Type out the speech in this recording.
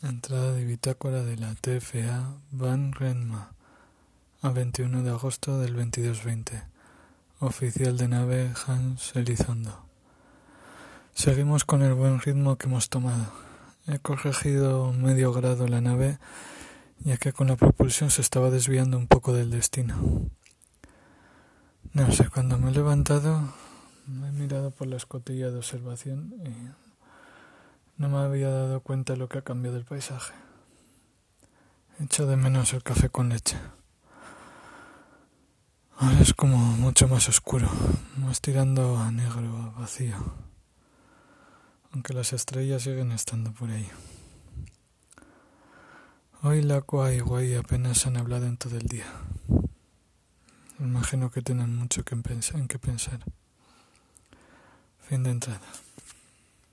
Entrada de bitácora de la TFA Van Renma a 21 de agosto del 2220. Oficial de nave Hans Elizondo. Seguimos con el buen ritmo que hemos tomado. He corregido medio grado la nave ya que con la propulsión se estaba desviando un poco del destino. No sé, cuando me he levantado me he mirado por la escotilla de observación y no me había dado cuenta lo que ha cambiado el paisaje. Echo de menos el café con leche. Ahora es como mucho más oscuro, más tirando a negro, a vacío. Aunque las estrellas siguen estando por ahí. Hoy la y Guay apenas han hablado en todo el día. Imagino que tienen mucho en qué pensar. Fin de entrada.